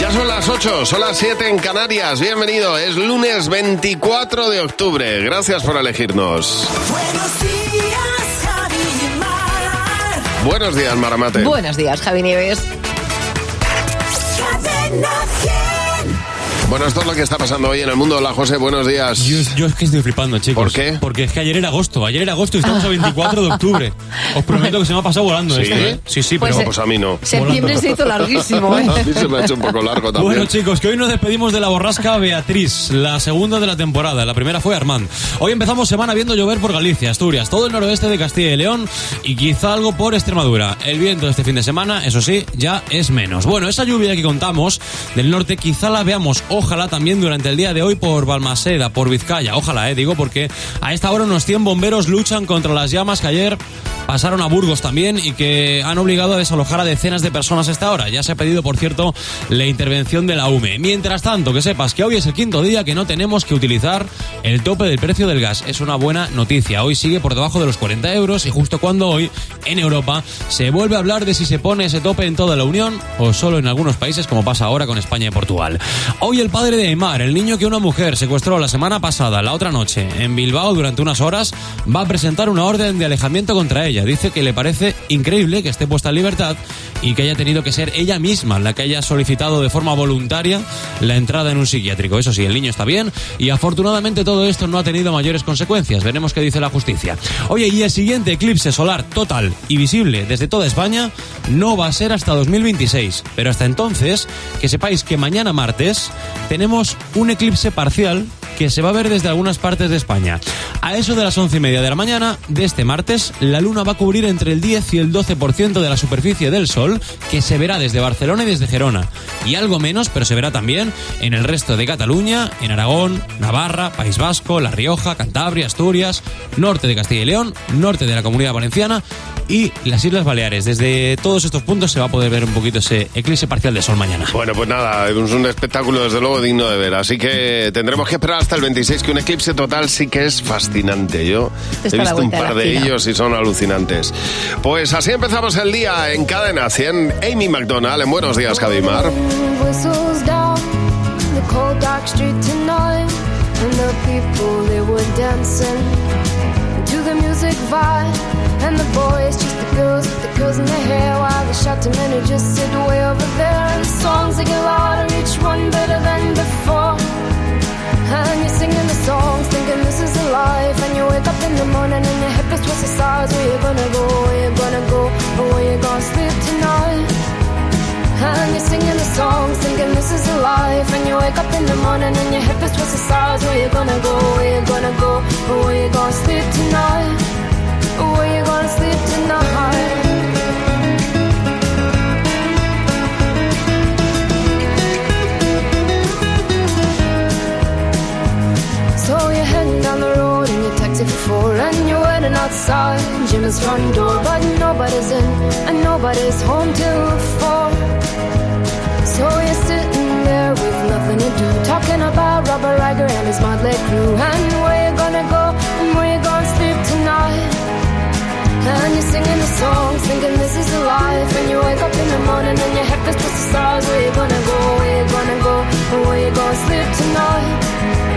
Ya son las 8, son las 7 en Canarias. Bienvenido, es lunes 24 de octubre. Gracias por elegirnos. Buenos días, Javi y Mar. Buenos días, Maramate. Buenos días, Javi Nieves. Bueno, esto es lo que está pasando hoy en el mundo. Hola, José, buenos días. Yo, yo es que estoy flipando, chicos. ¿Por qué? Porque es que ayer era agosto. Ayer era agosto y estamos a 24 de octubre. Os prometo que se me ha pasado volando ¿Sí? esto, ¿eh? Sí, sí, Pues, pero... eh, Pues a mí no. Septiembre se hizo larguísimo, ¿eh? A mí se me ha hecho un poco largo también. Bueno, chicos, que hoy nos despedimos de la borrasca Beatriz, la segunda de la temporada. La primera fue Armand. Hoy empezamos semana viendo llover por Galicia, Asturias, todo el noroeste de Castilla y León y quizá algo por Extremadura. El viento de este fin de semana, eso sí, ya es menos. Bueno, esa lluvia que contamos del norte quizá la veamos, ojalá también durante el día de hoy por Balmaseda, por Vizcaya. Ojalá, eh, digo, porque a esta hora unos 100 bomberos luchan contra las llamas que ayer pasaron a Burgos también y que han obligado a desalojar a decenas de personas a esta hora. Ya se ha pedido, por cierto, la intervención de la UME. Mientras tanto, que sepas que hoy es el quinto día que no tenemos que utilizar el tope del precio del gas. Es una buena noticia. Hoy sigue por debajo de los 40 euros y justo cuando hoy, en Europa, se vuelve a hablar de si se pone ese tope en toda la Unión o solo en algunos países como pasa ahora con España y Portugal. Hoy el padre de Aymar, el niño que una mujer secuestró la semana pasada, la otra noche, en Bilbao durante unas horas, va a presentar una orden de alejamiento contra ella. Dice que le parece increíble que esté puesta en libertad y que haya tenido que ser ella misma la que haya solicitado de forma voluntaria la entrada en un psiquiátrico. Eso sí, el niño está bien y afortunadamente todo esto no ha tenido mayores consecuencias. Veremos qué dice la justicia. Oye, y el siguiente eclipse solar total y visible desde toda España no va a ser hasta 2026. Pero hasta entonces, que sepáis que mañana martes tenemos un eclipse parcial que se va a ver desde algunas partes de España. A eso de las once y media de la mañana de este martes, la luna va a cubrir entre el 10 y el 12% de la superficie del Sol, que se verá desde Barcelona y desde Gerona. Y algo menos, pero se verá también en el resto de Cataluña, en Aragón, Navarra, País Vasco, La Rioja, Cantabria, Asturias, norte de Castilla y León, norte de la Comunidad Valenciana y las Islas Baleares. Desde todos estos puntos se va a poder ver un poquito ese eclipse parcial de Sol mañana. Bueno, pues nada, es un espectáculo desde luego digno de ver. Así que tendremos que esperar hasta el 26, que un eclipse total sí que es fascinante. Yo he visto un de par de ellos y son alucinantes. Pues así empezamos el día en Cadena 100. Amy McDonald, en Buenos Días, tonight and the people they were dancing to the music vibe and the boys just the girls with the girls in their hair while the shot to men who just sit way over there and the songs they get louder each one better than before and you're singing the songs thinking this is a life and you wake up in the morning and your hip is twisted sides where you gonna go where you gonna go or where you gonna sleep tonight and you're singing the songs, thinking this is a life. And you wake up in the morning and your hip is twisted sides. Where you gonna go? Where you gonna go? Or where you gonna sleep tonight? Front door But nobody's in and nobody's home till four. So you're sitting there with nothing to do Talking about Robert Riger and his motley crew. And where you gonna go and you're singing the songs, thinking this is a life. And you wake up in the morning and your head feels just the stars. Where you gonna go? Where you gonna go? Where you gonna sleep tonight?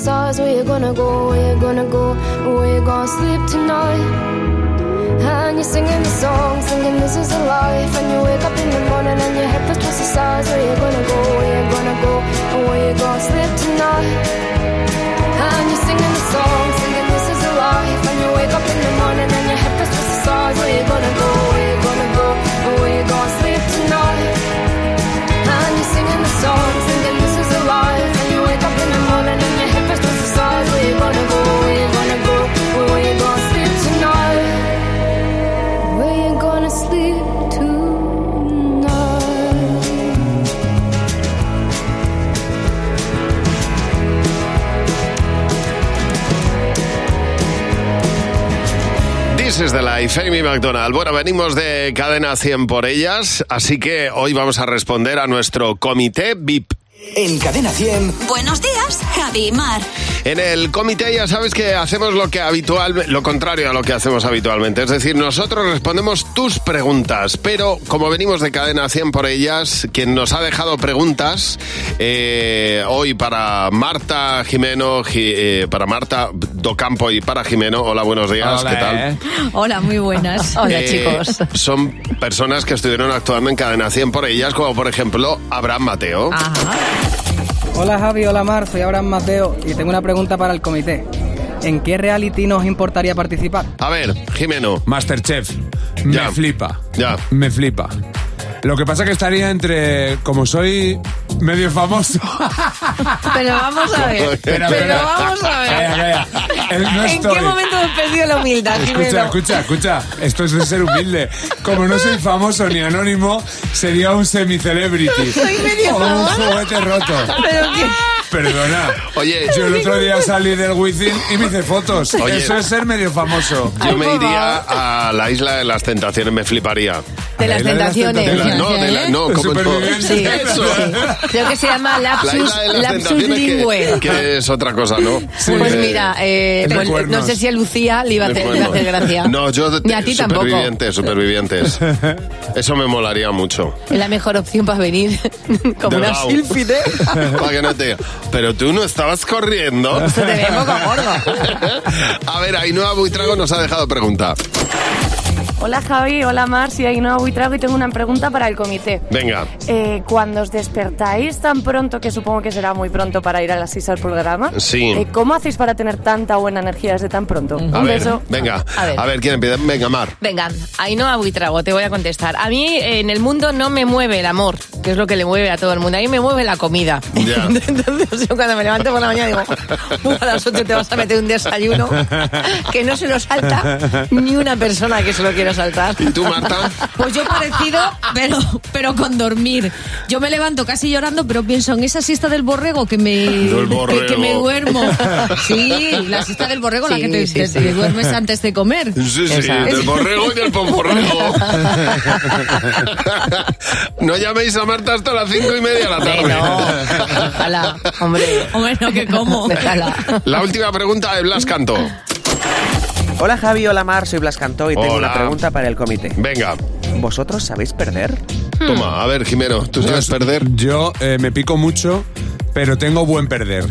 Stars. Where you gonna go? Where you gonna go? Where you gonna sleep tonight? And you're singing the song, singing this is a life. And you wake up in the morning and your is what's the stars. Where you gonna go? Where you gonna go? Where you gonna sleep tonight? And you're singing the song, singing this is a life. And you wake up in the morning and your is what's the stars. Where you gonna go? This is the life, Amy McDonald. Bueno, venimos de cadena 100 por ellas, así que hoy vamos a responder a nuestro comité VIP. En Cadena 100. Buenos días, Javi y Mar. En el comité ya sabes que hacemos lo que habitual, lo contrario a lo que hacemos habitualmente. Es decir, nosotros respondemos tus preguntas, pero como venimos de cadena 100 por ellas, quien nos ha dejado preguntas eh, hoy para Marta Jimeno, eh, para Marta Docampo y para Jimeno. Hola, buenos días. Hola, ¿Qué tal? eh. Hola, muy buenas. Hola, Eh, chicos. Son personas que estuvieron actuando en cadena 100 por ellas, como por ejemplo Abraham Mateo. Ajá. Hola Javi, hola Mar, soy Abraham Mateo y tengo una pregunta para el comité. ¿En qué reality nos importaría participar? A ver, Jimeno. Masterchef. Me Ya. flipa. Ya. Me flipa. Lo que pasa que estaría entre, como soy medio famoso. Pero vamos a ver. Espera, Pero espera. vamos a ver. Calla, calla. No ¿En estoy. qué momento hemos perdido la humildad, Escucha, Jimeno? escucha, escucha. Esto es de ser humilde. Como no soy famoso ni anónimo, sería un semi-celebrity. Soy medio O un famoso. juguete roto. Pero qué... Perdona. Oye, Yo el otro día salí del Wizzing y me hice fotos. Oye. Eso es ser medio famoso. Yo me iría a la isla de las tentaciones, me fliparía. De las La tentaciones. De la- no, de la, no, como Superviviente. Sí, Eso. sí. Creo que se llama La lapsus, las lapsus lingüe. que, que es otra cosa, ¿no? Sí. Pues Eh, mira, eh, pues, no sé si a Lucía le iba a hacer, iba a hacer gracia. No, yo Ni a ti tampoco. supervivientes, supervivientes. Eso me molaría mucho. Es la mejor opción para venir. Como una sílfide. Para que no te diga, Pero tú no estabas corriendo. Se te ve poco gordo. A ver, Ainhoa Buitrago nos ha dejado pregunta. Hola Javi, hola Mar, soy Ainhoa Buitrago y tengo una pregunta para el comité. Venga. Eh, cuando os despertáis tan pronto, que supongo que será muy pronto para ir a las 6 al programa, Sí. eh, ¿cómo hacéis para tener tanta buena energía desde tan pronto? Un ver, beso. venga. A ver. A ver, ¿quién empieza? Venga, Mar. Venga, ahí no Buitrago, te voy a contestar. A mí en el mundo no me mueve el amor, que es lo que le mueve a todo el mundo. A mí me mueve la comida. Ya. Entonces yo cuando me levanto por la mañana digo, "Uf, a las 8 te vas a meter un desayuno que no se lo salta ni una persona que se lo quiera saltar. ¿Y tú, Marta? Pues yo parecido, pero, pero con dormir. Yo me levanto casi llorando, pero pienso en esa siesta del borrego que me, borrego. que, que me duermo. Sí, la siesta del borrego, la Sí, que te, sí, te- sí. te duermes antes de comer. Sí, sí, Esa. del borrego y del pomporrego. no llaméis a Marta hasta las cinco y media de la tarde. no. Ojalá, hombre. Hombre, no, que como. Déjala. La última pregunta de Blas Canto. Hola Javi, hola Mar, soy Blas Cantó y tengo Hola. una pregunta para el comité. Venga, ¿Vosotros sabéis perder? toma, a ver, Jimeno, ¿tú sabes perder? Yo eh, me pico mucho, pero tengo buen perder.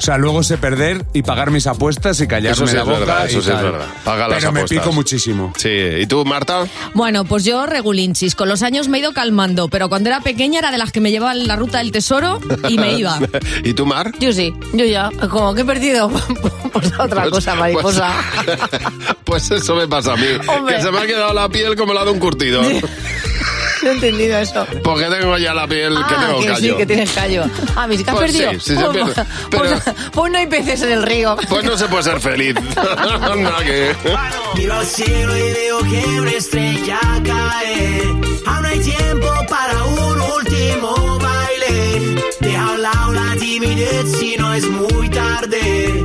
O sea, luego sé perder y pagar mis apuestas y callarme Eso sí la es boca. verdad, y eso sí es verdad. Paga las pero me pico muchísimo. Sí, ¿y tú, Marta? Bueno, pues yo regulinchis. Con los años me he ido calmando, pero cuando era pequeña era de las que me llevaban la ruta del tesoro y me iba. ¿Y tú, Mar? Yo sí, yo ya. Como que he perdido. Pues otra Pues- cosa, mariposa. Pues, pues eso me pasa a mí. Hombre. Que se me ha quedado la piel como la de un curtido. No he entendido eso. Porque tengo ya la piel que ah, tengo que callo. sí, que tienes callo. Ah, ¿me has Pues perdido? sí, sí se Pues- pierde. pues- Pero- pues no hay peces en el río. Pues no se puede ser feliz. Anda que... Miro al cielo y veo que una estrella cae. Aún hay tiempo para un último baile. Deja a un lado la timidez si no es muy tarde.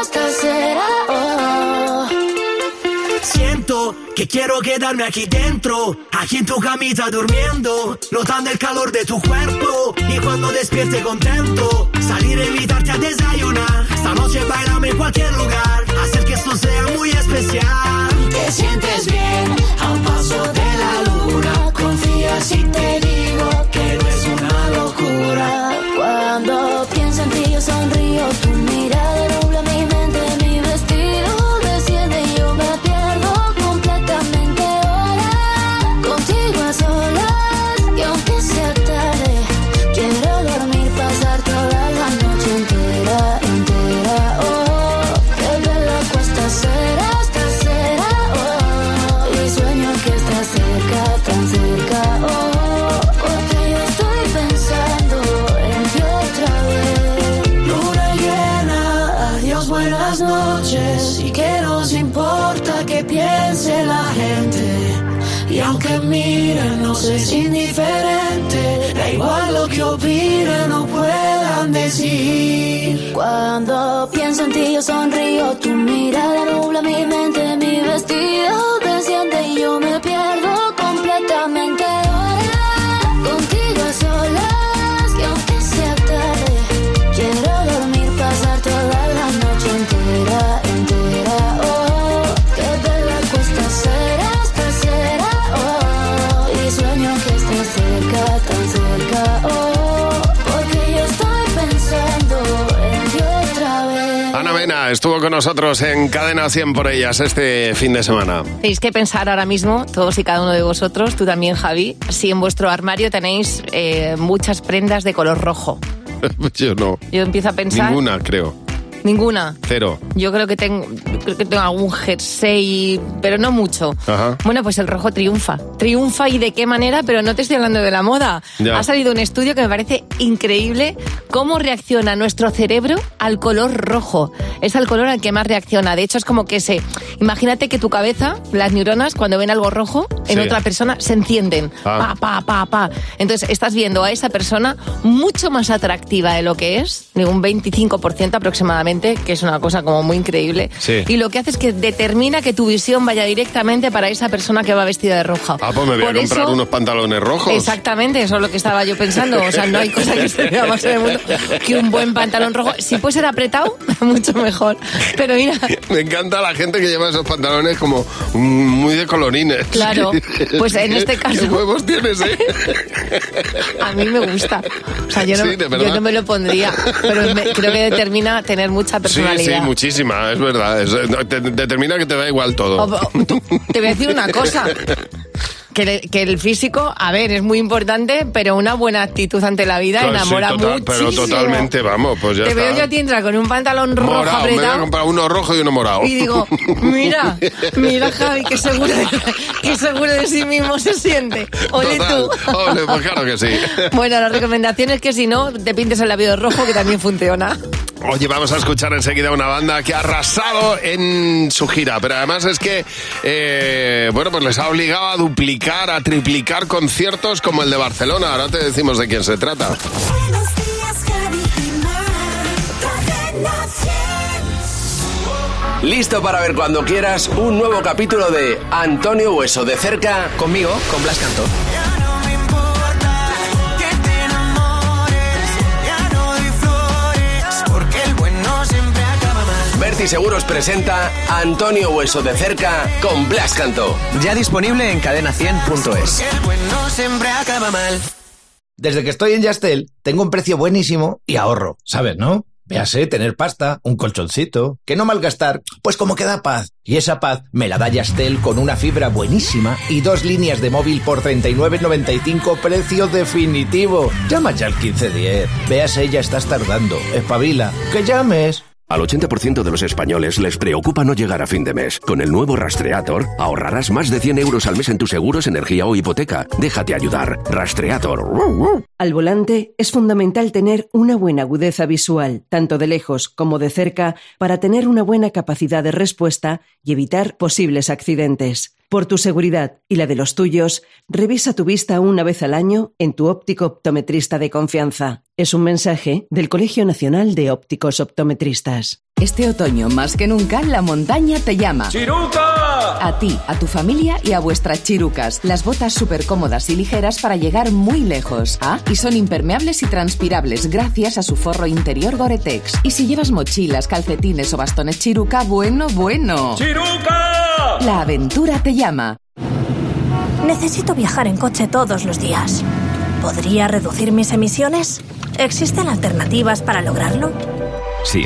Quiero quedarme aquí dentro, aquí en tu camita durmiendo, notando el calor de tu cuerpo y cuando despierte contento, salir a invitarte a desayunar. Esta noche bailame en cualquier lugar, hacer que esto sea muy especial. Te sientes bien a un paso de la luna, confía si te decir. Cuando pienso en ti yo sonrío, tu mirada nubla mi mente, mi vestido estuvo con nosotros en Cadena 100 por ellas este fin de semana. Tenéis que pensar ahora mismo, todos y cada uno de vosotros, tú también, Javi, si en vuestro armario tenéis eh, muchas prendas de color rojo. Yo no. Yo empiezo a pensar. Ninguna, creo. Ninguna. Cero. Yo creo que tengo, creo que tengo algún jersey, pero no mucho. Ajá. Bueno, pues el rojo triunfa. Triunfa y de qué manera, pero no te estoy hablando de la moda. Ya. Ha salido un estudio que me parece increíble cómo reacciona nuestro cerebro al color rojo. Es el color al que más reacciona. De hecho, es como que se... Imagínate que tu cabeza, las neuronas, cuando ven algo rojo en Sí. otra persona, se encienden. Ah. Pa, pa, pa, pa. Entonces, estás viendo a esa persona mucho más atractiva de lo que es, de un 25% aproximadamente, que es una cosa como muy increíble. Sí. Y lo que hace es que determina que tu visión vaya directamente para esa persona que va vestida de roja. Ah, pues me voy Por a comprar eso- unos pantalones rojos. Exactamente, eso es lo que estaba yo pensando. O sea, no hay cosa que se vea más en el mundo que un buen pantalón rojo. Si puede ser apretado, mucho mejor. Pero mira, Me encanta la gente que lleva esos pantalones como muy de colorines. Claro, pues en este caso- ¿Qué huevos tienes, eh? a mí me gusta. O sea, yo no, Sí, yo no me lo pondría, pero me- creo que determina tener mucha Sí, personalidad. sí, muchísima, es verdad. Es- te- determina que te da igual todo. O- o- tú- te voy a decir una cosa. Que, le- que el físico, a ver, es muy importante, pero una buena actitud ante la vida Pues sí, enamora total- Pero muchísimo. totalmente, vamos, pues ya Te está. veo yo a ti entrar con un pantalón rojo Morado, me voy a apretado comprar uno rojo y uno morado. y digo, mira, mira Javi, qué seguro qué seguro de sí mismo se siente. Ole Total. tú. Ole, pues claro que sí. Bueno, la recomendación es que si no, te pintes el labio rojo, que también funciona. Oye, vamos a escuchar enseguida una banda que ha arrasado en su gira, pero además es que, eh, bueno, pues les ha obligado a duplicar, a triplicar conciertos como el de Barcelona. Ahora te decimos de quién se trata. Buenos días, Javi y Mar. Cadena 100. Listo para ver cuando quieras un nuevo capítulo de Antonio Hueso de cerca conmigo, con Blas Canto. Berti Seguros presenta Antonio Hueso de cerca con Blas Canto. Ya disponible en cadena100.es. El bueno siempre acaba mal. Desde que estoy en Yastel, tengo un precio buenísimo y ahorro, ¿sabes, no? Véase, tener pasta, un colchoncito, que no malgastar, pues como que da paz. Y esa paz me la da Yastel con una fibra buenísima y dos líneas de móvil por 39.95 precio definitivo. Llama ya al 1510. Véase, ya estás tardando. Espabila. ¡Que llames! Al 80% de los españoles les preocupa no llegar a fin de mes. Con el nuevo Rastreator ahorrarás más de 100 euros al mes en tus seguros, energía o hipoteca. Déjate ayudar. Rastreator. Al volante es fundamental tener una buena agudeza visual, tanto de lejos como de cerca, para tener una buena capacidad de respuesta y evitar posibles accidentes. Por tu seguridad y la de los tuyos, revisa tu vista una vez al año en tu óptico optometrista de confianza. Es un mensaje del Colegio Nacional de Ópticos Optometristas. Este otoño, más que nunca, la montaña te llama. ¡Chiruca! A ti, a tu familia y a vuestras chirucas. Las botas súper cómodas y ligeras para llegar muy lejos. Ah, y son impermeables y transpirables gracias a su forro interior Gore-Tex. Y si llevas mochilas, calcetines o bastones chiruca, bueno, bueno. ¡Chiruca! La aventura te llama. Necesito viajar en coche todos los días. ¿Podría reducir mis emisiones? ¿Existen alternativas para lograrlo? Sí,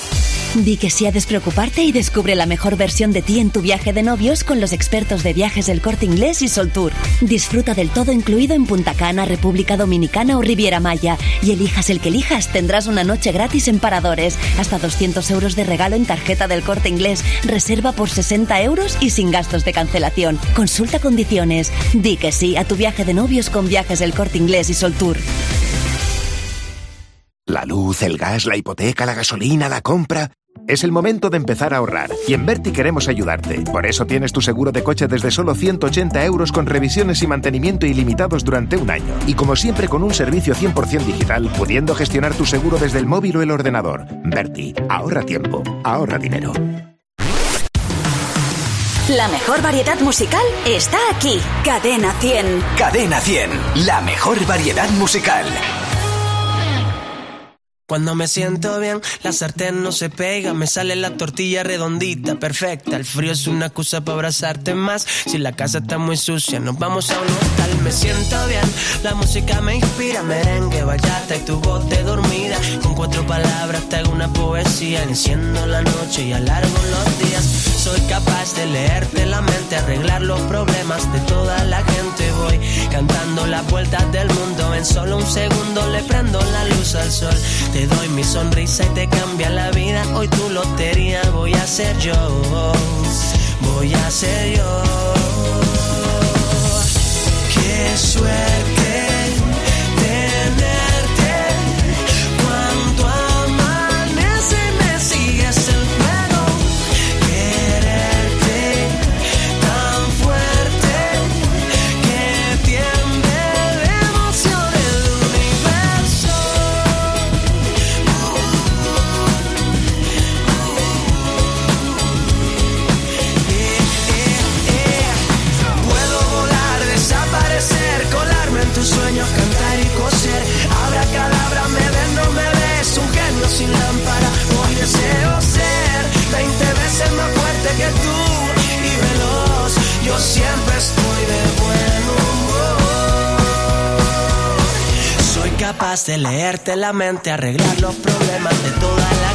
Di que sí a despreocuparte y descubre la mejor versión de ti en tu viaje de novios con los expertos de viajes del Corte Inglés y Soltour. Disfruta del todo incluido en Punta Cana, República Dominicana o Riviera Maya. Y elijas el que elijas, tendrás una noche gratis en paradores. Hasta 200 euros de regalo en tarjeta del Corte Inglés. Reserva por 60 euros y sin gastos de cancelación. Consulta condiciones. Di que sí a tu viaje de novios con viajes del Corte Inglés y Soltour. La luz, el gas, la hipoteca, la gasolina, la compra. Es el momento de empezar a ahorrar y en Berti queremos ayudarte. Por eso tienes tu seguro de coche desde solo 180 euros con revisiones y mantenimiento ilimitados durante un año. Y como siempre con un servicio 100% digital, pudiendo gestionar tu seguro desde el móvil o el ordenador. Berti, ahorra tiempo, ahorra dinero. La mejor variedad musical está aquí. Cadena 100. Cadena 100, la mejor variedad musical. Cuando me siento bien, la sartén no se pega, me sale la tortilla redondita, perfecta. El frío es una excusa para abrazarte más. Si la casa está muy sucia, nos vamos a un hotel. Me siento bien, la música me inspira, merengue, bachata y tu voz de dormida. Con cuatro palabras te hago una poesía, enciendo la noche y alargo los días. Soy capaz de leerte la mente, arreglar los problemas de toda la gente. Voy cantando las vueltas del mundo, en solo un segundo le prendo la luz al sol. Doy mi sonrisa y te cambia la vida. Hoy tu lotería voy a ser yo. Voy a ser yo. Qué suerte la mente, arreglar los problemas de toda la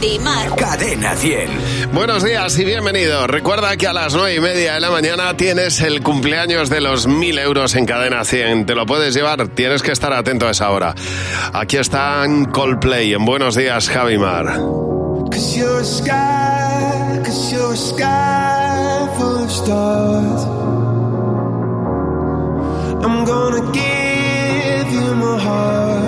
Javi Mar. Cadena 100. Buenos días y bienvenido. Recuerda que a las nueve y media de la mañana tienes el cumpleaños de los mil euros en cadena 100. Te lo puedes llevar, tienes que estar atento a esa hora. Aquí están Coldplay en Buenos días, Javi Mar. Cause you're a sky, cause you're a sky full of stars. I'm gonna give you my heart.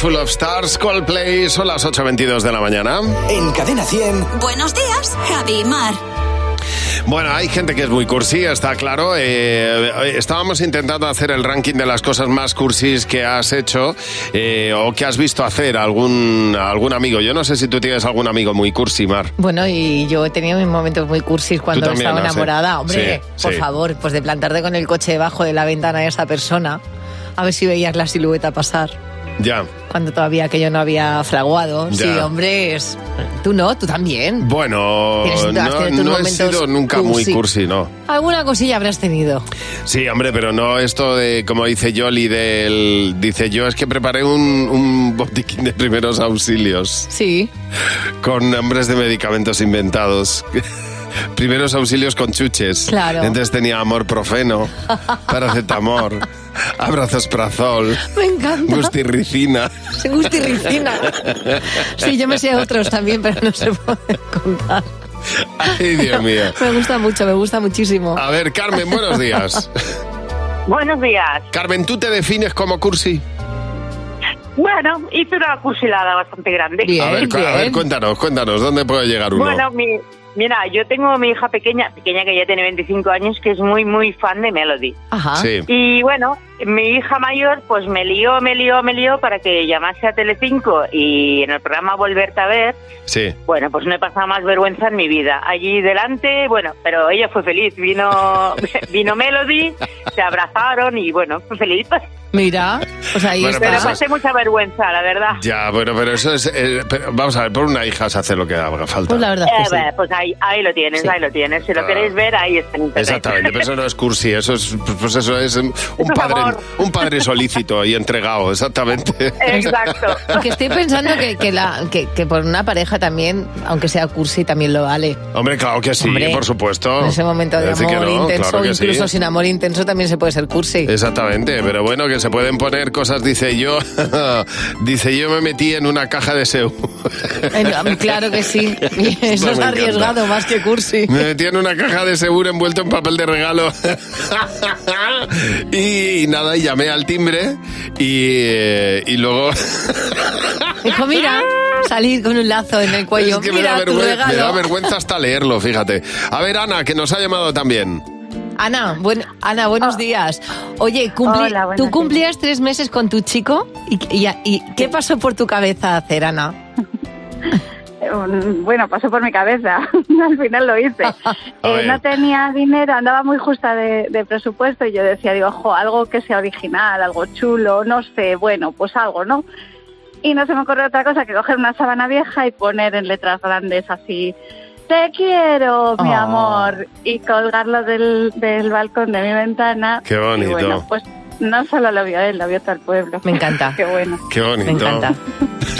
Full of Stars, Coldplay, son las 8.22 de la mañana. En Cadena 100. Buenos días, Javi Mar. Bueno, hay gente que es muy cursi, está claro. Eh, estábamos intentando hacer el ranking de las cosas más cursis que has hecho eh, o que has visto hacer algún, algún amigo. Yo no sé si tú tienes algún amigo muy cursi, Mar. Bueno, y yo he tenido mis momentos muy cursis cuando estaba enamorada. Hombre, Sí, por sí. favor, pues de plantarte con el coche debajo de la ventana de esa persona, a ver si veías la silueta pasar. Ya. Cuando todavía aquello no había fraguado. Ya. Sí, hombre, es... tú no, tú también. Bueno, no, no he sido nunca muy cursi. cursi, no. Alguna cosilla habrás tenido. Sí, hombre, pero no esto de, como dice Yoli, del, dice yo, es que preparé un, un botiquín de primeros auxilios Sí. con nombres de medicamentos inventados. Primeros auxilios con chuches. Claro. Entonces tenía amor profeno, paracetamol, abrazos Me encanta. gustirricina. Sí, gustirricina. Sí, yo me sé otros también, pero no se puede contar. Ay, Dios mío. Me gusta mucho, me gusta muchísimo. A ver, Carmen, buenos días. Buenos días. Carmen, ¿tú te defines como cursi? Bueno, hice una cursilada bastante grande. a, ver, a ver, cuéntanos, cuéntanos, ¿dónde puede llegar uno? Bueno, mi, mira, yo tengo mi hija pequeña, pequeña que ya tiene 25 años, que es muy, muy fan de Melody. Ajá. Sí. Y bueno, mi hija mayor pues me lió, me lió, me lió para que llamase a Telecinco y en el programa Volverte a ver, Sí. bueno, pues no he pasado más vergüenza en mi vida. Allí delante, bueno, pero ella fue feliz. Vino, vino Melody, se abrazaron y bueno, fue feliz. Mira, pues ahí Bueno, Pero pero eso- pasé mucha vergüenza, la verdad. Ya, bueno, pero eso es... eh, pero vamos a ver, por una hija se hace lo que haga falta. Pues la verdad Eh, es que sí. bueno, pues ahí, ahí lo tienes, ahí lo tienes. Si lo Ah. queréis ver, ahí está. Exactamente, pero eso no es cursi, eso es, pues eso es un padre, un padre solícito y entregado, exactamente. Exacto. Porque estoy pensando que, que, la, que, que por una pareja también, aunque sea cursi, también lo vale. Hombre, claro que sí, Hombre, por supuesto. En ese momento de Decir amor no, intenso, claro que sí. incluso sin amor intenso, también se puede ser cursi. Exactamente, pero bueno, que se pueden poner cosas, dice yo, dice yo me metí en una caja de seu. Claro que sí. Eso me es encanta. arriesgado más que cursi. Me metí en una caja de seguro envuelto en papel de regalo. y, nada, y llamé al timbre y, eh, y luego... Dijo, mira, salir con un lazo en el cuello. Es que me da, mira tu vergüenza, me da regalo. vergüenza hasta leerlo, fíjate. A ver, Ana, que nos ha llamado también. Ana, buen- Ana, buenos días. Oye, cumpli- Hola, buenos tú cumplías tres meses con tu chico y, y- y ¿qué pasó por tu cabeza hacer, Ana? Bueno, pasó por mi cabeza. Al final lo hice. Eh, no tenía dinero, andaba muy justa de, de presupuesto y yo decía, digo, ojo, algo que sea original, algo chulo, no sé, bueno, pues algo, ¿no? Y no se me ocurrió otra cosa que coger una sábana vieja y poner en letras grandes así, te quiero, mi Oh. amor, y colgarlo del, del balcón de mi ventana. Qué bonito. Y bueno, pues no solo lo vio él, lo vio todo el pueblo. Me encanta. Qué bueno. Qué bonito. Me encanta.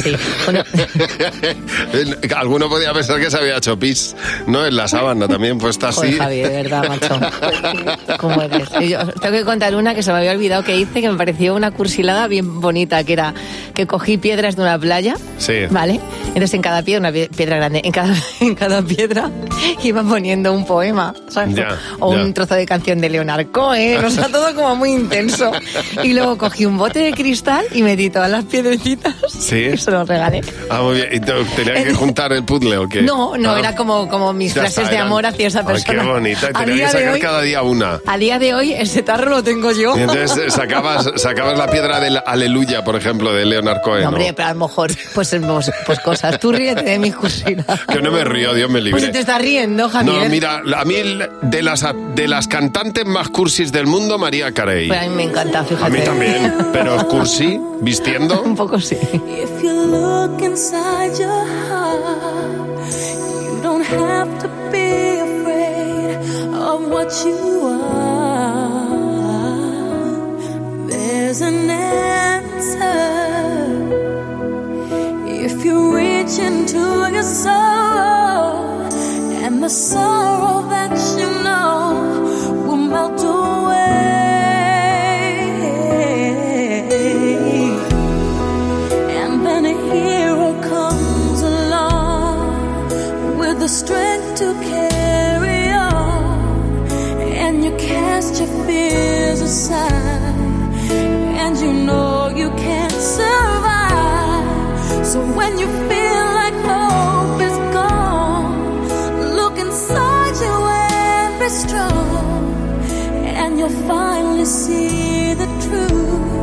Sí. Alguno podía pensar que se había hecho pis, ¿no? En la sábana también puesta así. Joder, Javi, de verdad, macho. ¿Cómo eres? Yo tengo que contar una que se me había olvidado que hice, que me pareció una cursilada bien bonita, que era que cogí piedras de una playa, Sí. ¿vale? Entonces en cada piedra, una pie- piedra grande, en cada, en cada piedra iba poniendo un poema, ¿sabes? Ya, o ya. un trozo de canción de Leonard Cohen, o sea, todo como muy intenso. Y luego cogí un bote de cristal y metí todas las piedrecitas Sí. y se los regalé. Ah, muy bien. ¿Y que juntar el puzzle o qué? No, no, Ah. era como, como mis Ya frases está, de amor hacia esa Ay, persona. qué bonita. Y que sacar hoy- cada día una. A día de hoy ese tarro lo tengo yo. Y entonces eh, sacabas, sacabas la piedra del Aleluya, por ejemplo, de Leonard Cohen. No, ¿no? hombre, pero a lo mejor, pues, pues, pues cosas. Tú ríete de mis cursiladas. Que no me río, Dios me libre. Pues si te estás riendo, Javier. No, mira, a mí de las, de las cantantes más cursis del mundo, María Carey. Pues a mí me encanta, fíjate. A mí también, pero cursi, vistiendo. Un poco sí. If you look inside your heart, you don't have to be afraid of what you are. There's an answer if you reach into your soul, and the sorrow aside. And you know you can't survive. So when you feel like hope is gone, look inside you and be strong, and you'll finally see the truth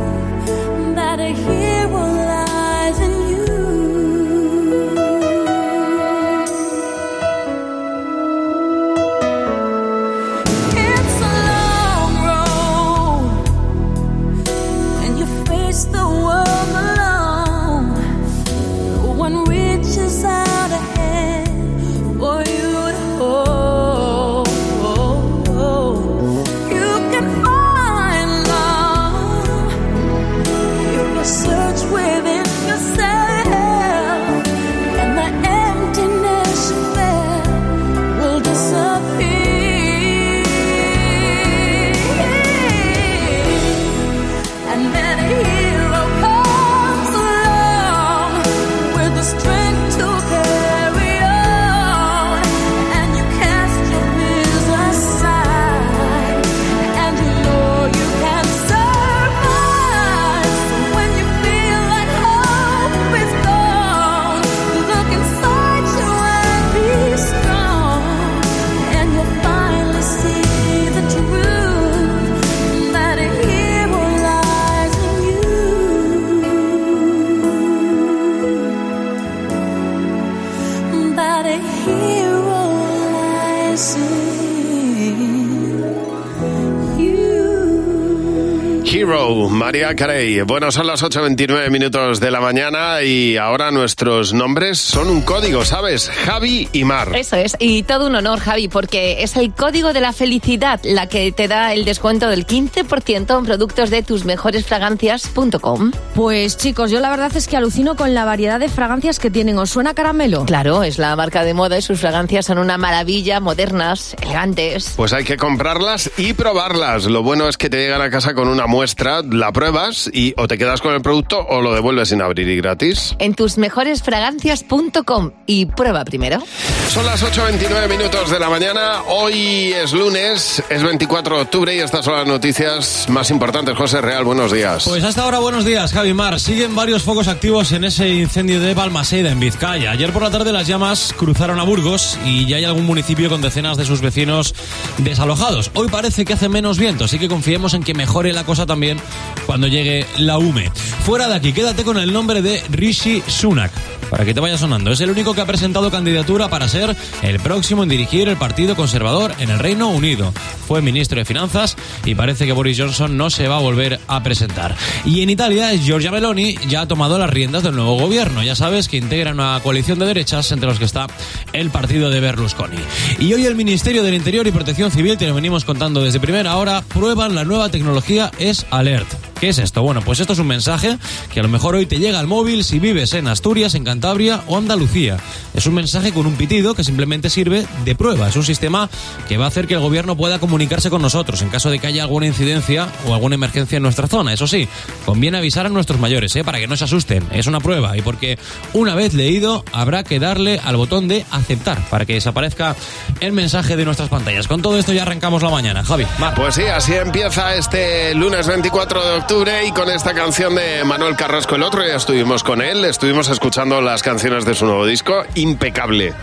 María Carey. Bueno, son las 8.29 minutos de la mañana y ahora nuestros nombres son un código, ¿sabes? Javi y Mar. Eso es, y todo un honor, Javi, porque es el código de la felicidad la que te da el descuento del 15% en productos de tusmejoresfragancias.com. Pues chicos, yo la verdad es que alucino con la variedad de fragancias que tienen. ¿Os suena caramelo? Claro, es la marca de moda y sus fragancias son una maravilla, modernas, elegantes. Pues hay que comprarlas y probarlas. Lo bueno es que te llegan a casa con una muestra, la pruebas y o te quedas con el producto o lo devuelves sin abrir y gratis. En tusmejoresfragancias.com y prueba primero. Son las 8.29 minutos de la mañana. Hoy es lunes, es 24 de octubre y estas son las noticias más importantes. José Real, buenos días. Pues hasta ahora, buenos días, Javi Mar. Siguen varios focos activos en ese incendio de Balmaseda, en Vizcaya. Ayer por la tarde las llamas cruzaron a Burgos y ya hay algún municipio con decenas de sus vecinos desalojados. Hoy parece que hace menos viento, así que confiemos en que mejore la cosa también cuando llegue la UME. Fuera de aquí, quédate con el nombre de Rishi Sunak. Para que te vaya sonando, es el único que ha presentado candidatura para ser el próximo en dirigir el Partido Conservador en el Reino Unido. Fue ministro de Finanzas y parece que Boris Johnson no se va a volver a presentar. Y en Italia, Giorgia Meloni ya ha tomado las riendas del nuevo gobierno. Ya sabes que integra una coalición de derechas entre los que está el partido de Berlusconi. Y hoy el Ministerio del Interior y Protección Civil, te lo venimos contando desde primera hora, prueban la nueva tecnología Es Alert. ¿Qué es esto? Bueno, pues esto es un mensaje que a lo mejor hoy te llega al móvil si vives en Asturias, en Cantabria o Andalucía. Es un mensaje con un pitido que simplemente sirve de prueba. Es un sistema que va a hacer que el gobierno pueda comunicarse con nosotros en caso de que haya alguna incidencia o alguna emergencia en nuestra zona. Eso sí, conviene avisar a nuestros mayores, ¿eh? para que no se asusten. Es una prueba y porque una vez leído habrá que darle al botón de aceptar para que desaparezca el mensaje de nuestras pantallas. Con todo esto ya arrancamos la mañana. Javi. Pues sí, así empieza este lunes 24 de octubre y con esta canción de Manuel Carrasco. El otro día estuvimos con él, estuvimos escuchando las canciones de su nuevo disco. Impecable.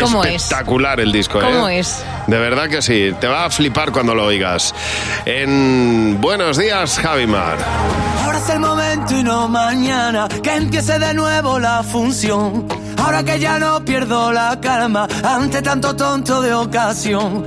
¿Cómo es? Espectacular el disco, ¿Cómo ¿eh? es? De verdad que sí, te va a flipar cuando lo oigas. En Buenos días, Javimar. Ahora es el momento y no mañana que empiece de nuevo la función. Ahora que ya no pierdo la calma ante tanto tonto de ocasión.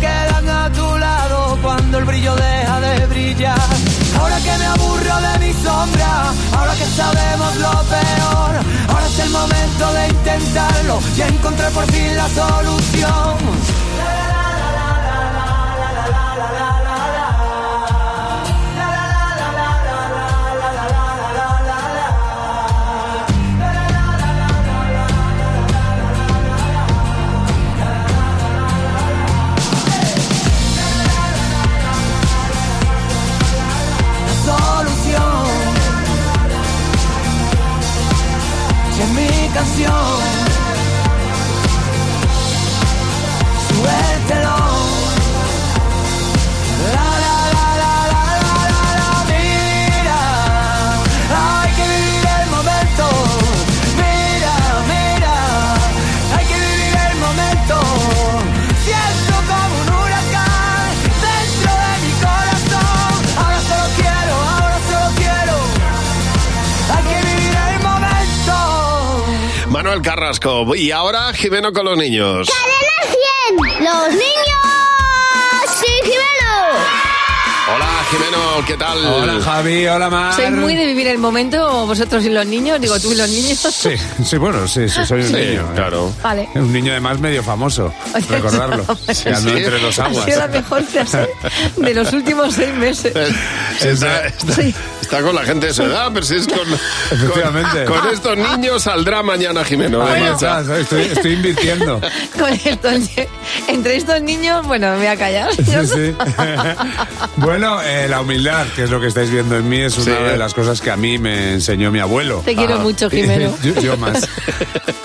quedan a tu lado cuando el brillo deja de brillar. Ahora que me aburro de mi sombra, ahora que sabemos lo peor, ahora es el momento de intentarlo y encontrar por fin la solución. Canción, Carrasco. Y ahora Jimeno con los niños. ¡Cadena 100! ¡Los niños! ¡Sí, Jimeno! Hola Jimeno, ¿qué tal? Hola Javi, hola Mar. ¿Sois muy de vivir el momento vosotros y los niños? Digo, tú y los niños. Sí, sí, bueno, sí, sí, soy un Sí, niño. ¿eh? claro. Vale. Un niño además medio famoso, recordarlo. que ando Sí. entre Ha aguas. sido la mejor frase de los últimos seis meses. Está, está- está con la gente de su edad, pero si es con, Efectivamente. con, con estos niños saldrá mañana Jimeno. Marcha. estoy, estoy invirtiendo. Con estos, entre estos niños, bueno, me voy a callar. Sí, sí. bueno, eh, la humildad, que es lo que estáis viendo en mí, es una Sí. de las cosas que a mí me enseñó mi abuelo. Te quiero mucho, Jimeno. yo, yo más.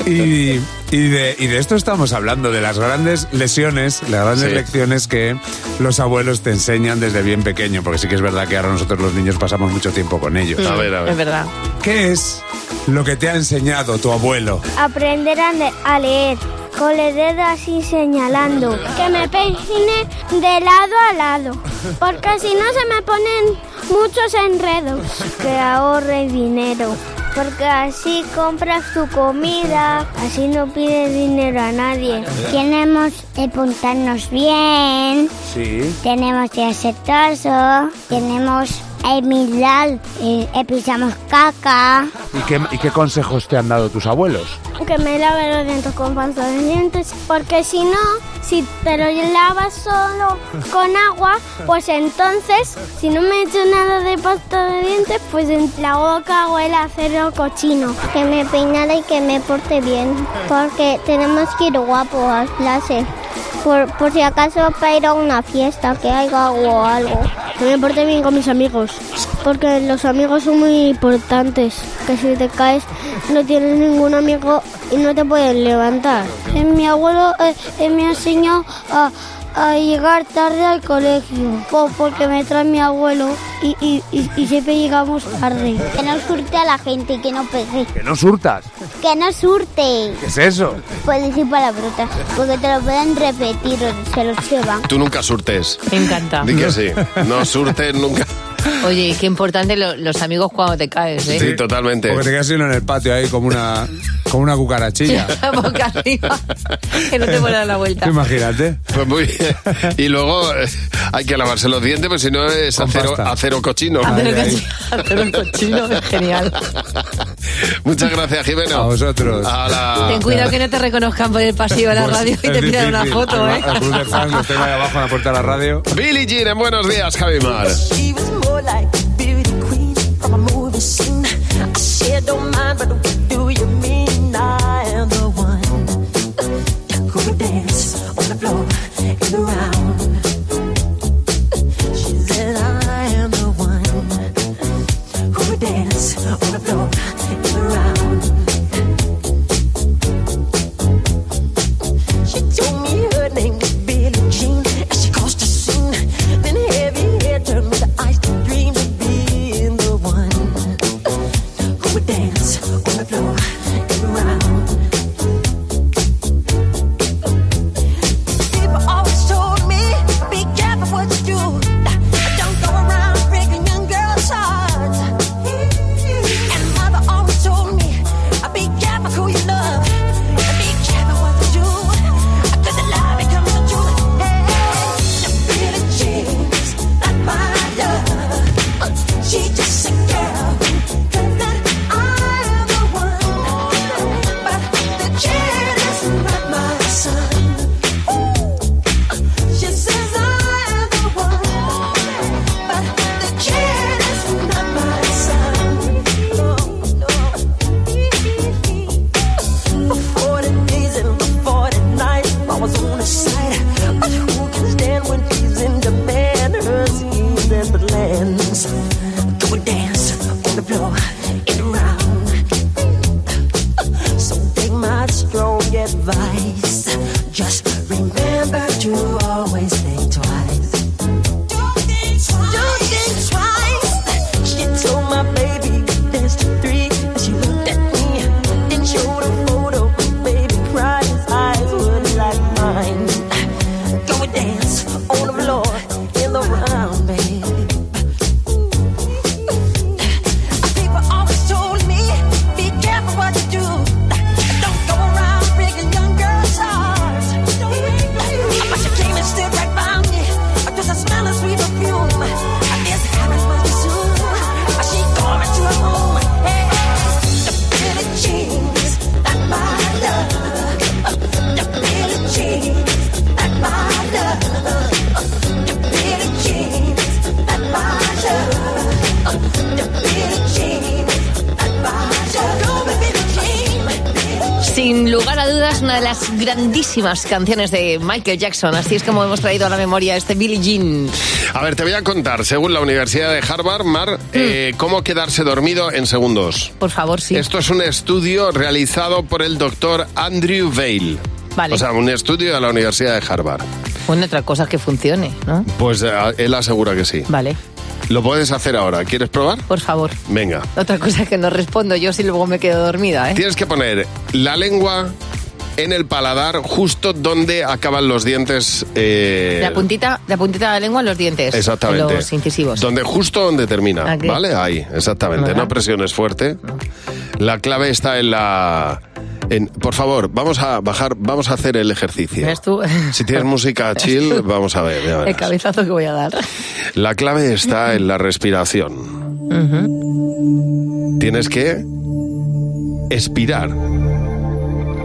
Y, y de, y de esto estamos hablando, de las grandes lesiones, las grandes Sí. lecciones que los abuelos te enseñan desde bien pequeño, porque sí que es verdad que ahora nosotros los niños pasamos mucho tiempo con ellos. A ver, a ver. Es verdad. ¿Qué es lo que te ha enseñado tu abuelo? Aprender a, le- a leer. Con el dedo así señalando. Que me peine de lado a lado. Porque si no se me ponen muchos enredos. Que ahorre dinero. Porque así compras tu comida. Así no pides dinero a nadie. Tenemos que apuntarnos bien. Sí. Tenemos que hacer caso. Tenemos que mirar. eh, eh, pisamos caca. ¿Y qué, ¿Y qué consejos te han dado tus abuelos? Que me lave los dientes con pasta de dientes, porque si no, si te lo lavas solo con agua, pues entonces, si no me echo nada de pasta de dientes, pues en la boca huele a cerdo cochino. Que me peinara y que me porte bien, porque tenemos que ir guapo a clase. Por, por si acaso para ir a una fiesta, que haya o algo. Que me porte bien con mis amigos. Porque los amigos son muy importantes. Que si te caes no tienes ningún amigo y no te pueden levantar. Mi abuelo eh, me enseñó a, a llegar tarde al colegio. po- Porque me trae mi abuelo y, y, y, y siempre llegamos tarde. Que no surte a la gente y que no pegue. Que no surtas. Que no surte. ¿Qué es eso? Puedes decir palabrotas. Porque te lo pueden repetir o se los llevan. Tú nunca surtes. Me encanta. Di que sí. No surtes nunca. Oye, qué importante lo- los amigos cuando te caes, ¿eh? Sí, totalmente. Porque te quedas uno en el patio ahí como una... Como una cucarachilla. boca arriba, que no te dar la vuelta. Imagínate. Pues muy bien. Y luego eh, hay que lavarse los dientes, pues si no es acero, acero cochino. Hacer un cochino, hacer un cochino es genial. Muchas gracias, Jimeno. A vosotros. Ten cuidado que no te reconozcan por el pasillo de la Pues radio y te pidan una foto, ¿eh? El club de fans lo tengo ahí abajo en la puerta de la radio. Billie Jean, en buenos días, Javimar. She Sin lugar a dudas, una de las grandísimas canciones de Michael Jackson. Así es como hemos traído a la memoria este Billie Jean. A ver, te voy a contar, según la Universidad de Harvard, Mar, eh, cómo quedarse dormido en segundos. Por favor, sí. Esto es un estudio realizado por el doctor Andrew Vail. Vale. O sea, un estudio de la Universidad de Harvard. Bueno, otra cosa que funcione, ¿no? Pues eh, él asegura que sí. Vale, Lo puedes hacer ahora. ¿Quieres probar? por favor. Venga. Otra cosa es que no respondo yo si luego me quedo dormida, ¿eh? Tienes que poner la lengua en el paladar justo donde acaban los dientes. eh, La puntita, la puntita de la lengua en los dientes. Exactamente. en Los incisivos. Donde justo donde termina, Aquí. ¿vale? Ahí, exactamente. Ajá. No presiones fuerte. La clave está en la. En- por favor, vamos a bajar, vamos a hacer el ejercicio. ¿Ves tú? Si tienes música chill, vamos a ver. ya El cabezazo que voy a dar. La clave está en la respiración. Tienes que expirar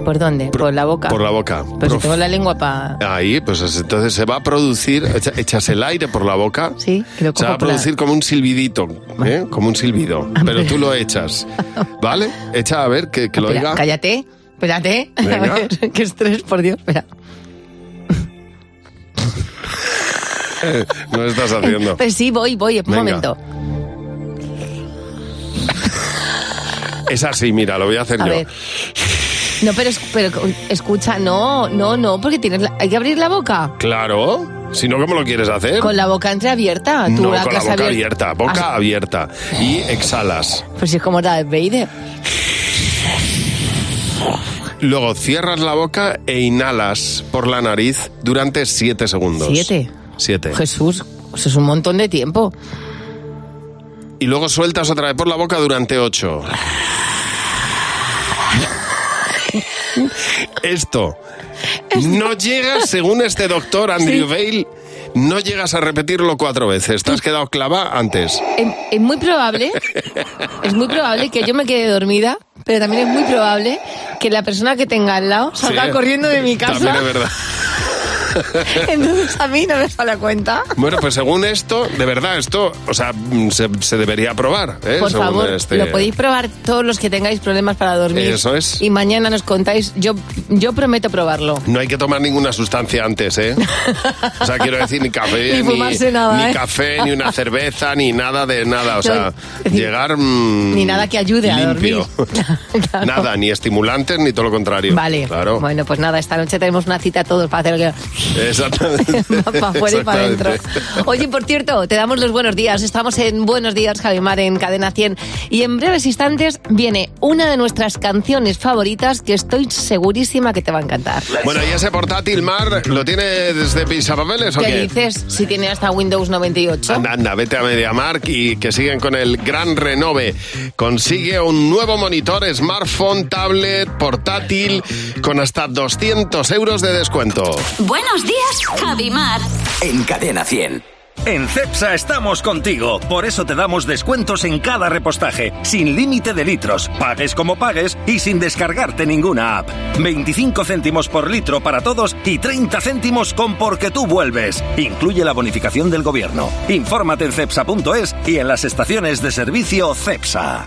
¿Por dónde? Por la boca. por la boca. Pero si Prof- tengo la lengua para... Ahí, pues es- entonces se va a producir, echa- echas el aire por la boca, Sí, lo se va a la- producir como un silbidito, ¿eh? como un silbido, pero tú lo echas, ¿vale? Echa a ver que, que lo Espera, oiga. cállate, espérate. Venga. A ver, qué estrés, por Dios. Espera. no lo estás haciendo. Pues sí, voy, voy, un Venga. momento. Es así, mira, lo voy a hacer A yo. ver. No, pero, pero escucha, no, no, no, porque tienes la- hay que abrir la boca. Claro, si no, ¿cómo lo quieres hacer? Con la boca entreabierta. Tú no, la con la boca abier- abierta, boca Ah, abierta. Y exhalas. Pues es como la de Vader. Luego cierras la boca e inhalas por la nariz durante siete segundos. ¿Siete? Siete. Jesús, eso es un montón de tiempo. Y luego sueltas otra vez por la boca durante ocho. Esto no llegas, según este doctor Andrew Bale, no llegas a repetirlo cuatro veces. Te has quedado clava antes. Es, es muy probable, es muy probable que yo me quede dormida, pero también es muy probable que la persona que tenga al lado salga Sí, corriendo de mi casa. También es verdad. Entonces a mí no me sale cuenta. Bueno, pues según esto, de verdad, esto, o sea, mm, se, se debería probar. ¿eh? Por Según favor, este- lo podéis probar todos los que tengáis problemas para dormir. Eso es. Y mañana nos contáis. Yo, yo prometo probarlo. No hay que tomar ninguna sustancia antes, ¿eh? O sea, quiero decir, ni café, Ni nada, ni ¿eh? café, ni una cerveza, ni nada de nada. O sea, No, llegar mm, Ni nada que ayude a limpio. Nada, ni estimulantes, ni todo lo contrario. Vale. Claro. Bueno, pues nada, esta noche tenemos una cita todos para hacer que Exactamente. para afuera y para adentro. Oye, por cierto, te damos los buenos días. Estamos en Buenos Días, Javimar, en Cadena 100. Y en breves instantes viene una de nuestras canciones favoritas que estoy segurísima que te va a encantar. Bueno, ¿y ese portátil, Mar, lo tiene desde pisapapeles o ¿Qué qué? dices? Si tiene hasta Windows 98. Anda, anda, vete a MediaMark y que siguen con el gran renove. Consigue un nuevo monitor, smartphone, tablet, portátil, con hasta 200 euros de descuento. Buenos días, Javimar. En Cadena 100. En CEPSA estamos contigo, por eso te damos descuentos en cada repostaje, sin límite de litros, pagues como pagues y sin descargarte ninguna app. 25 céntimos por litro para todos y 30 céntimos con porque tú vuelves. Incluye la bonificación del gobierno. Infórmate en cepsa.es y en las estaciones de servicio CEPSA.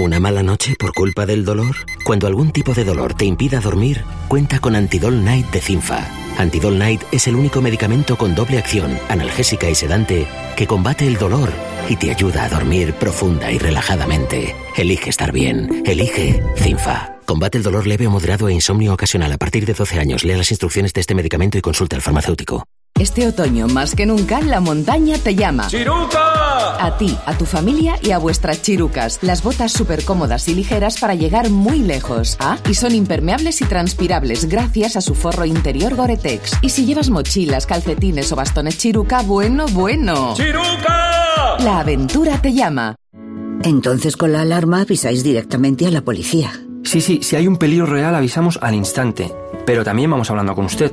¿Una mala noche por culpa del dolor? Cuando algún tipo de dolor te impida dormir, cuenta con Antidol Night de Cinfa. Antidol Night es el único medicamento con doble acción, analgésica y sedante, que combate el dolor y te ayuda a dormir profunda y relajadamente. Elige estar bien. Elige Cinfa. Combate el dolor leve o moderado e insomnio ocasional a partir de 12 años. Lea las instrucciones de este medicamento y consulte al farmacéutico. Este otoño, más que nunca, la montaña te llama. ¡Chiruca! A ti, a tu familia y a vuestras chirucas. Las botas súper cómodas y ligeras para llegar muy lejos. Ah, y son impermeables y transpirables gracias a su forro interior Gore-Tex. Y si llevas mochilas, calcetines o bastones chiruca, bueno, bueno. ¡Chiruca! La aventura te llama. Entonces con la alarma avisáis directamente a la policía. Sí, sí, si hay un peligro real avisamos al instante, pero también vamos hablando con usted,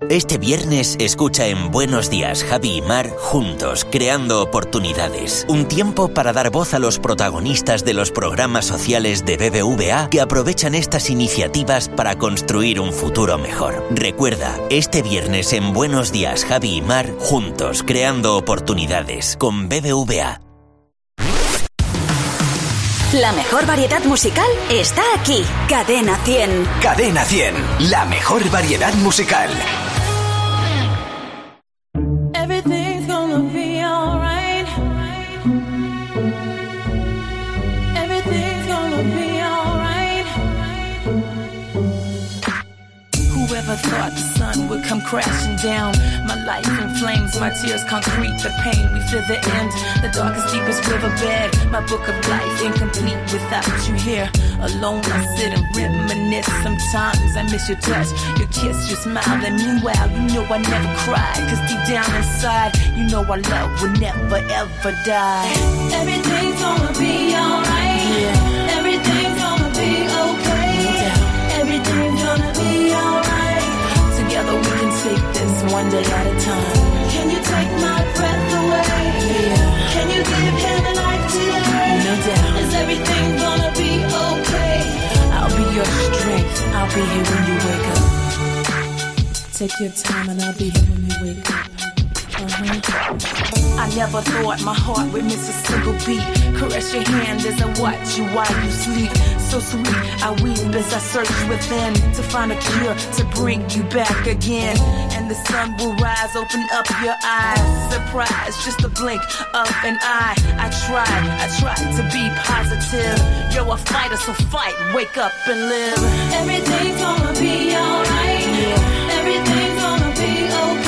Este viernes escucha en Buenos Días Javi y Mar juntos, creando oportunidades. Un tiempo para dar voz a los protagonistas de los programas sociales de BBVA que aprovechan estas iniciativas para construir un futuro mejor. Recuerda, este viernes en Buenos Días Javi y Mar juntos, creando oportunidades con BBVA. La mejor variedad musical está aquí. Cadena 100. Cadena 100, la mejor variedad musical. Thought the sun would come crashing down. My life in flames, my tears concrete, the pain. We feel the end, the darkest, deepest riverbed. My book of life incomplete without you here. Alone, I sit and reminisce. Sometimes I miss your touch, your kiss, your smile. And meanwhile, you know I never cry. Cause deep down inside, you know our love will never ever die. Everything's gonna be alright. One day at a time. Can you take my breath away? Yeah. Can you give him life today? No doubt. Is everything gonna be okay? I'll be your strength. I'll be here when you wake up. Take your time and I'll be here when you wake up. I never thought my heart would miss a single beat. Caress your hand as I watch you while you sleep. So sweet, I weep as I search within to find a cure to bring you back again. And the sun will rise, open up your eyes. Surprise, just a blink of an eye. I tried, I tried to be positive. You're a fighter, so fight, wake up and live. Everything's gonna be alright. Everything's gonna be okay.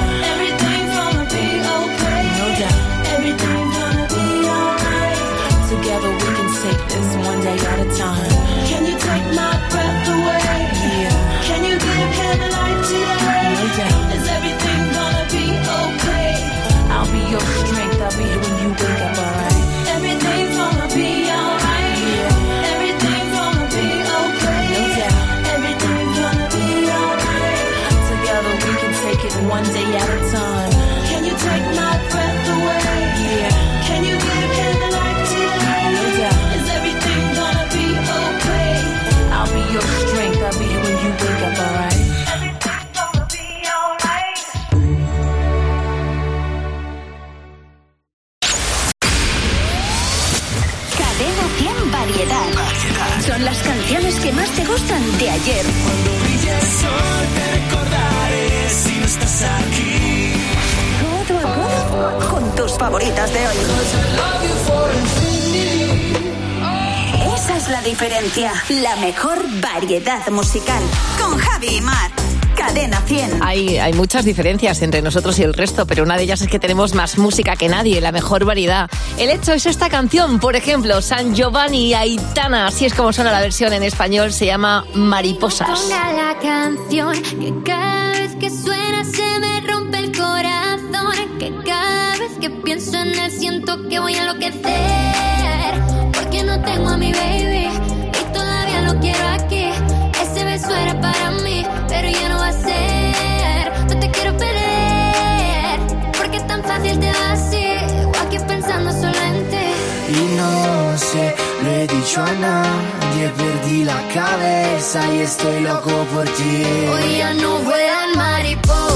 Take this one day at a time. Las canciones que más te gustan de ayer. Cuando brille el sol te recordaré si no estás aquí. Codo a codo con tus favoritas de hoy. Esa es la diferencia. La mejor variedad musical. Con Javi y Mar. Cadena 100. Hay, hay muchas diferencias entre nosotros y el resto, pero una de ellas es que tenemos más música que nadie, la mejor variedad. El hecho es esta canción, por ejemplo, San Giovanni y Aitana, así es como suena la versión en español, se llama Mariposas. Ponga la canción que cada vez que suena se me rompe el corazón. Que cada vez que pienso en él siento que voy a enloquecer. Porque no tengo a mi baby he dicho a nadie, perdí la cabeza y estoy loco por ti. Hoy ya no vuelan mariposas,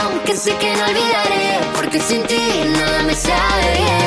Aunque sé que no olvidaré. Porque sin ti nada me sale bien.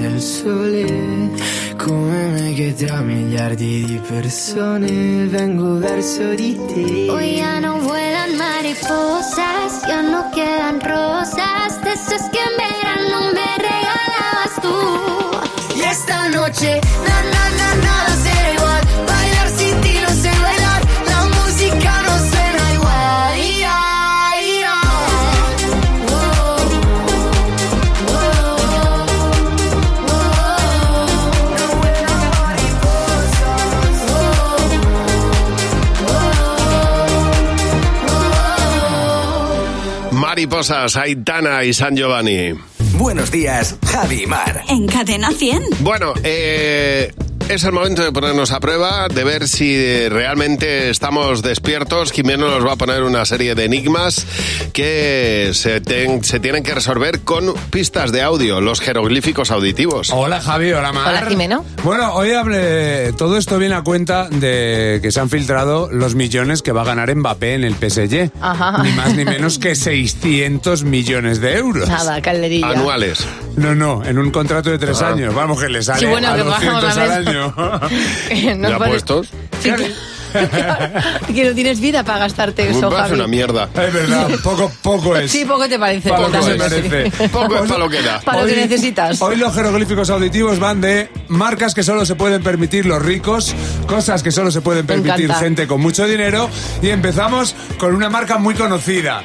Del sole, come me che tra miliardi di persone vengo verso di te. Hoy ya no vuelan mariposas, ya no quedan rosas, de esas que en verano me regalabas tú. Y esta noche, na na na nada será igual, Mariposas, Aitana y San Giovanni. Buenos días, Javi y Mar. En Cadena 100. Bueno, eh, es el momento de ponernos a prueba, de ver si realmente estamos despiertos. Jimeno nos va a poner una serie de enigmas que se, ten- se tienen que resolver con pistas de audio, los jeroglíficos auditivos. Hola Javi, hola Mar. Hola, Jimeno. Bueno, hoy hablé, todo esto viene a cuenta de que se han filtrado los millones que va a ganar Mbappé en el PSG. Ajá. Ni más ni menos que 600 millones de euros. Nada, calderilla. Anuales. No, no, en un contrato de tres Ah. años. Vamos, que le sale Sí, bueno, a que bajamos 200 a al ver. Año. No ¿Ya puestos? Sí, que- no tienes vida para gastarte eso, Javi. una mierda. Es verdad, poco, poco es. Sí, poco te parece. Que se merece. Poco es para lo que da. Para lo que necesitas. Hoy los jeroglíficos auditivos van de marcas que solo se pueden permitir los ricos, cosas que solo se pueden permitir gente con mucho dinero y empezamos con una marca muy conocida.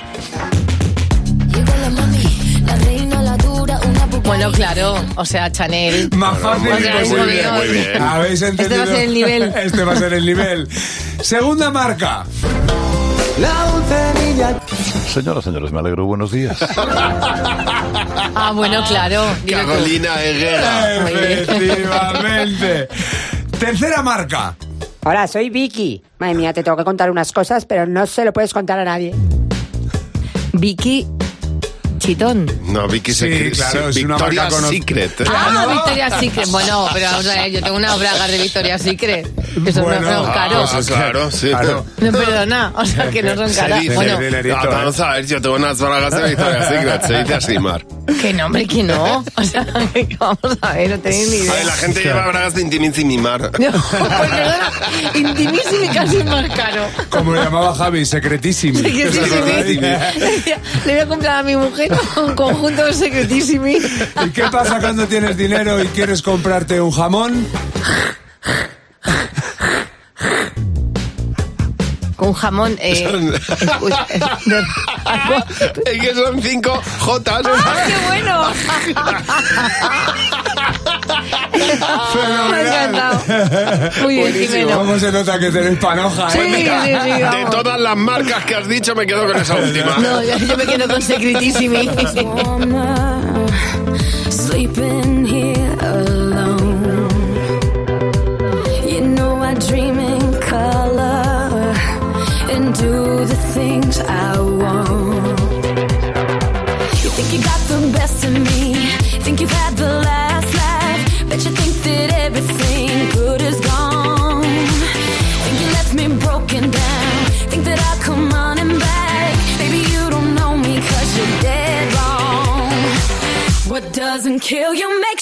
Bueno, claro, o sea, Chanel. Más fácil imposible. muy bien, muy bien. ¿Habéis Este entendido? va a ser el nivel. Este va a ser el nivel. Segunda marca. La. Señoras, señores, me alegro. Buenos días. Ah, bueno, claro. Carolina Herrera. Efectivamente. Tercera marca. Hola, soy Vicky. Madre mía, te tengo que contar unas cosas, pero no se lo puedes contar a nadie. Vicky Chitón. No, Vicky Sí, Secret- claro, es una marca cono- Secret. Ah, Victoria's Secret. Bueno, pero vamos a ver, yo tengo unas bragas de Victoria's Secret. Eso Bueno, no son Ah, caros. pues claro, sí. Claro. No, perdona, o sea, que no son Se caras. dice, Bueno, dinerito, Ah, vamos a ver, yo tengo unas bragas de Victoria's Secret, se dice así, Mar. que no, hombre, que no. O sea, que vamos a ver, no tenéis ni A idea. ver, la gente lleva bragas de Intimissimi Mar. No, pues perdona, intimísimo y casi más caro. Como le llamaba Javi, secretísimo. Secretísimo. Le voy a comprar a mi mujer un conjunto de secretísimo. ¿Y qué pasa cuando tienes dinero y quieres comprarte un jamón? Con jamón. Eh, de- Es que son cinco Jotas. ¡Ah, qué bueno! Me ha encantado. Muy bien, Jimeno. ¿Cómo se nota que tenéis panoja, Sí, eh? sí, sí, De todas las marcas que has dicho, me quedo con esa última. No, yo, yo me quedo con. Sleeping here kill you, make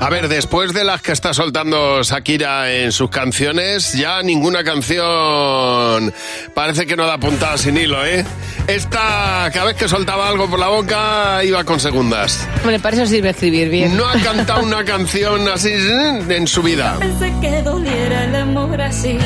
A ver, después de las que está soltando Shakira en sus canciones, ya ninguna canción parece que no da puntada sin hilo, ¿eh? Esta, cada vez que soltaba algo por la boca, iba con segundas. Hombre, para eso sirve escribir bien. No ha cantado una canción así en su vida. Pensé que doliera el amor así.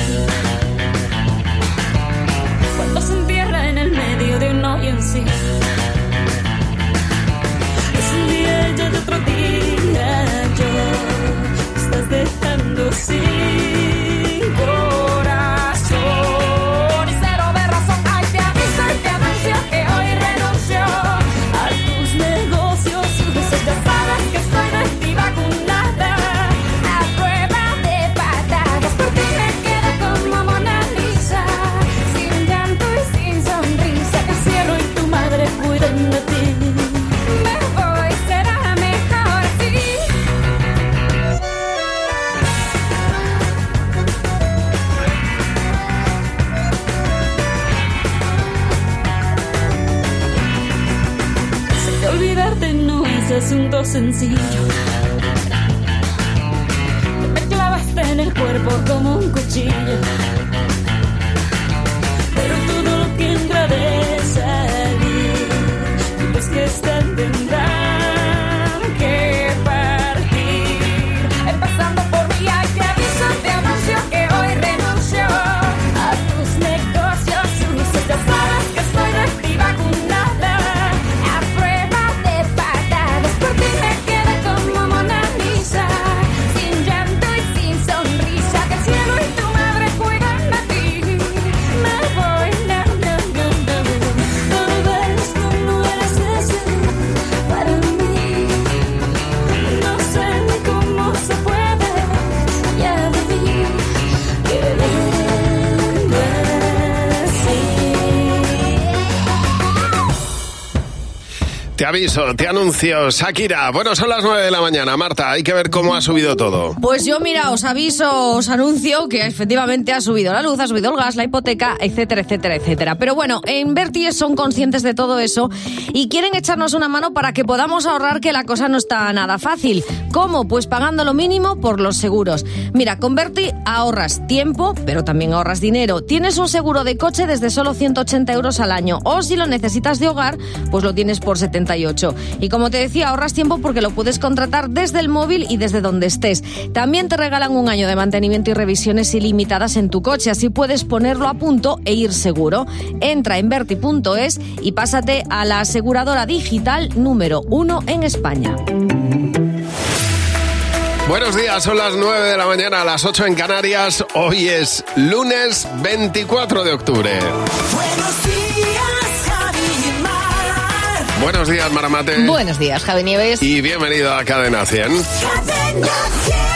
孙子 aviso, te anuncio, Shakira. Bueno, son las 9 de la mañana, Marta. Hay que ver cómo ha subido todo. Pues yo, mira, os aviso, os anuncio que efectivamente ha subido la luz, ha subido el gas, la hipoteca, etcétera, etcétera, etcétera. Pero bueno, en son conscientes de todo eso y quieren echarnos una mano para que podamos ahorrar que la cosa no está nada fácil. ¿Cómo? Pues pagando lo mínimo por los seguros. Mira, con Verti ahorras tiempo, pero también ahorras dinero. Tienes un seguro de coche desde solo 180 euros al año o si lo necesitas de hogar, pues lo tienes por 78. Y como te decía, ahorras tiempo porque lo puedes contratar desde el móvil y desde donde estés. También te regalan un año de mantenimiento y revisiones ilimitadas en tu coche, así puedes ponerlo a punto e ir seguro. Entra en verti.es y pásate a la aseguradora digital número uno en España. Buenos días, son las 9 de la mañana, a las 8 en Canarias. Hoy es lunes 24 de octubre. Buenos días, Javi Mar. Buenos días, Maramate. Buenos días, Javi Nieves. Y bienvenido a Cadena 100. Cadena 100.